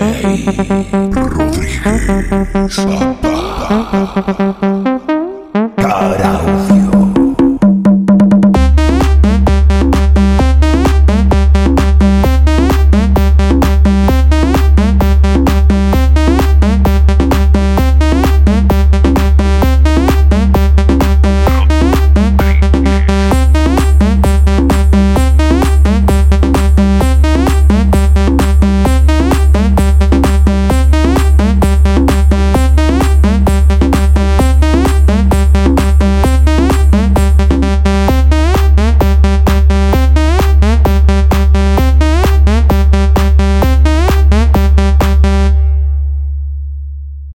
Rodríguez Zappa.